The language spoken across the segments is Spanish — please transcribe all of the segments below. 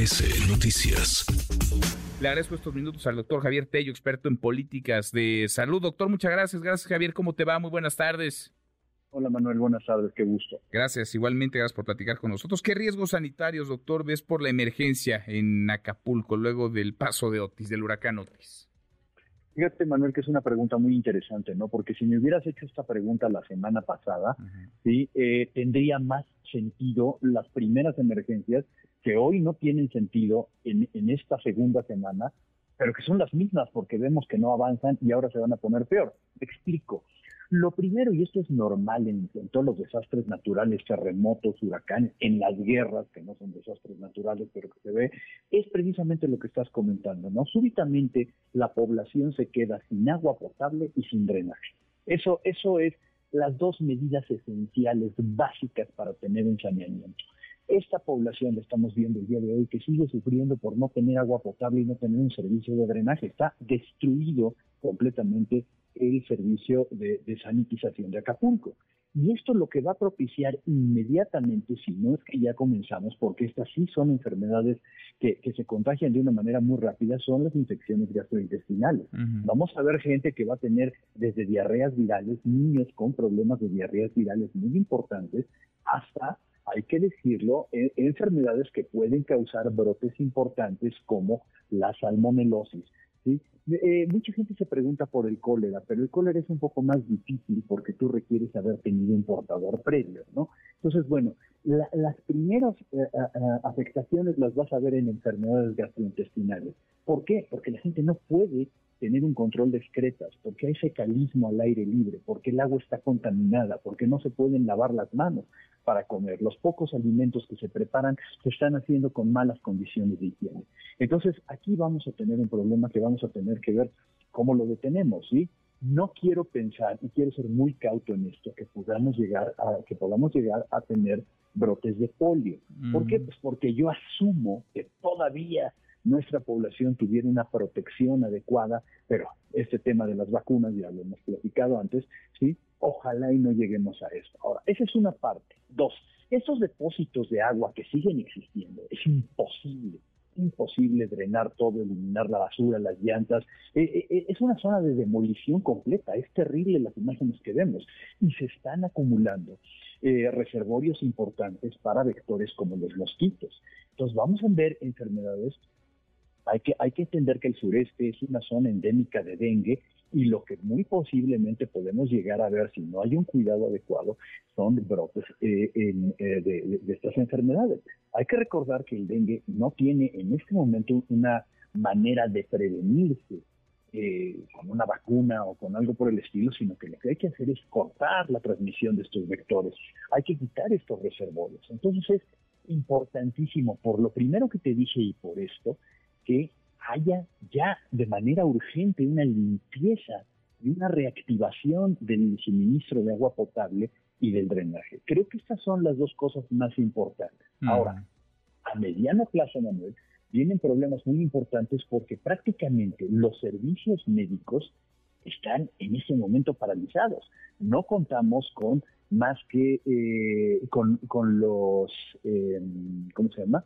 MBS Noticias. Le agradezco estos minutos al doctor Javier Tello, experto en políticas de salud. Doctor, muchas gracias. Gracias, Javier. ¿Cómo te va? Muy buenas tardes. Hola Manuel, buenas tardes, qué gusto. Gracias, igualmente, gracias por platicar con nosotros. ¿Qué riesgos sanitarios, doctor, ves por la emergencia en Acapulco luego del paso de Otis, del huracán Otis? Fíjate, Manuel, que es una pregunta muy interesante, ¿no? Porque si me hubieras hecho esta pregunta la semana pasada, sí, eh, tendría más sentido las primeras emergencias que hoy no tienen sentido en, en esta segunda semana, pero que son las mismas porque vemos que no avanzan y ahora se van a poner peor. Te explico. Lo primero, y esto es normal en, todos los desastres naturales, terremotos, huracanes, en las guerras, que no son desastres naturales, pero que se ve, es precisamente lo que estás comentando, ¿no? Súbitamente la población se queda sin agua potable y sin drenaje. Eso, eso es las dos medidas esenciales, básicas para tener un saneamiento. Esta población, la estamos viendo el día de hoy, que sigue sufriendo por no tener agua potable y no tener un servicio de drenaje, está destruido completamente el servicio de, sanitización de Acapulco. Y esto lo que va a propiciar inmediatamente, si no es que ya comenzamos, porque estas sí son enfermedades que, se contagian de una manera muy rápida, son las infecciones gastrointestinales. Vamos a ver gente que va a tener desde diarreas virales, niños con problemas de diarreas virales muy importantes, hasta, hay que decirlo, enfermedades que pueden causar brotes importantes como la salmonelosis, ¿sí? Eh, mucha gente se pregunta por el cólera, pero el cólera es un poco más difícil porque tú requieres haber tenido un portador previo, ¿no? Entonces, bueno, las primeras eh, afectaciones las vas a ver en enfermedades gastrointestinales. ¿Por qué? Porque la gente no puede tener un control de excretas, porque hay fecalismo al aire libre, porque el agua está contaminada, porque no se pueden lavar las manos para comer. Los pocos alimentos que se preparan se están haciendo con malas condiciones de higiene. Entonces, aquí vamos a tener un problema que vamos a tener que ver cómo lo detenemos, ¿sí? No quiero pensar y quiero ser muy cauto en esto que podamos llegar a que podamos llegar a tener brotes de polio. ¿Por qué? Pues porque yo asumo que todavía nuestra población tuviera una protección adecuada, pero este tema de las vacunas ya lo hemos platicado antes, ¿sí? Ojalá y no lleguemos a esto. Ahora, esa es una parte. Dos, estos depósitos de agua que siguen existiendo, es imposible imposible drenar todo, eliminar la basura, las llantas. Eh, eh, eh, es una zona de demolición completa, es terrible las imágenes que vemos. Y se están acumulando reservorios importantes para vectores como los mosquitos. Entonces vamos a ver enfermedades hay que, hay que entender que el sureste es una zona endémica de dengue y lo que muy posiblemente podemos llegar a ver si no hay un cuidado adecuado son brotes eh, eh, de, estas enfermedades. Hay que recordar que el dengue no tiene en este momento una manera de prevenirse eh, con una vacuna o con algo por el estilo, sino que lo que hay que hacer es cortar la transmisión de estos vectores. Hay que quitar estos reservorios. Entonces es importantísimo, por lo primero que te dije y por esto, que haya ya de manera urgente una limpieza y una reactivación del suministro de agua potable y del drenaje. Creo que estas son las dos cosas más importantes. Ahora, a mediano plazo, Manuel, vienen problemas muy importantes porque prácticamente los servicios médicos están en ese momento paralizados. No contamos con más que eh, con, con, los, eh, ¿cómo se llama?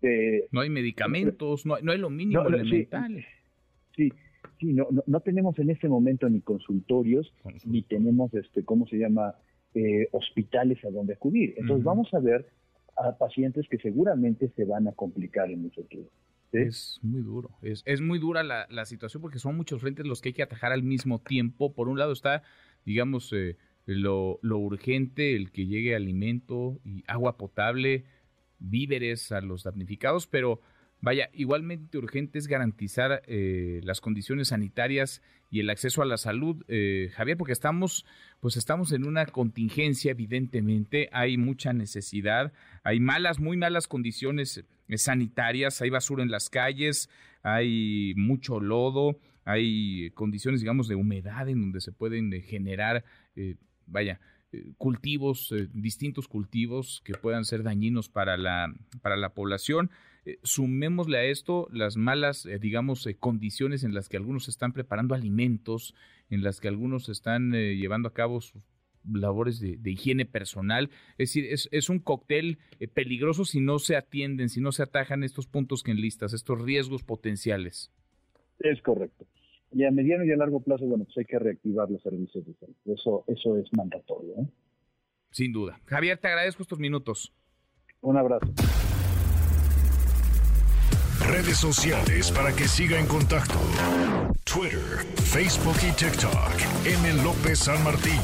Este, no hay medicamentos, no, hay lo mínimo elemental. Sí, sí, no, no, tenemos en este momento ni consultorios, ni tenemos, este, ¿cómo se llama?, eh, hospitales a donde acudir. Entonces vamos a ver a pacientes que seguramente se van a complicar en mucho tiempo. Es muy duro, es, es muy dura la, la, situación porque son muchos frentes los que hay que atajar al mismo tiempo. Por un lado está, digamos, eh, lo, lo urgente, el que llegue alimento y agua potable, víveres a los damnificados, pero vaya, igualmente urgente es garantizar eh, las condiciones sanitarias y el acceso a la salud, eh, Javier, porque estamos, pues estamos en una contingencia, evidentemente, hay mucha necesidad, hay malas, muy malas condiciones eh, sanitarias, hay basura en las calles, hay mucho lodo, hay condiciones, digamos, de humedad en donde se pueden generar, vaya, eh, cultivos, eh, distintos cultivos que puedan ser dañinos para la, para la población. Eh, sumémosle a esto las malas, digamos, condiciones en las que algunos están preparando alimentos, en las que algunos están llevando a cabo sus labores de, higiene personal. Es decir, es, un cóctel eh, peligroso si no se atienden, si no se atajan estos puntos que enlistas, estos riesgos potenciales. Es correcto. Y a mediano y a largo plazo, bueno, pues hay que reactivar los servicios de salud. Eso, eso es mandatorio. ¿eh? Sin duda. Javier, te agradezco estos minutos. Un abrazo. Redes sociales para que siga en contacto: Twitter, Facebook y TikTok. M. López San Martín.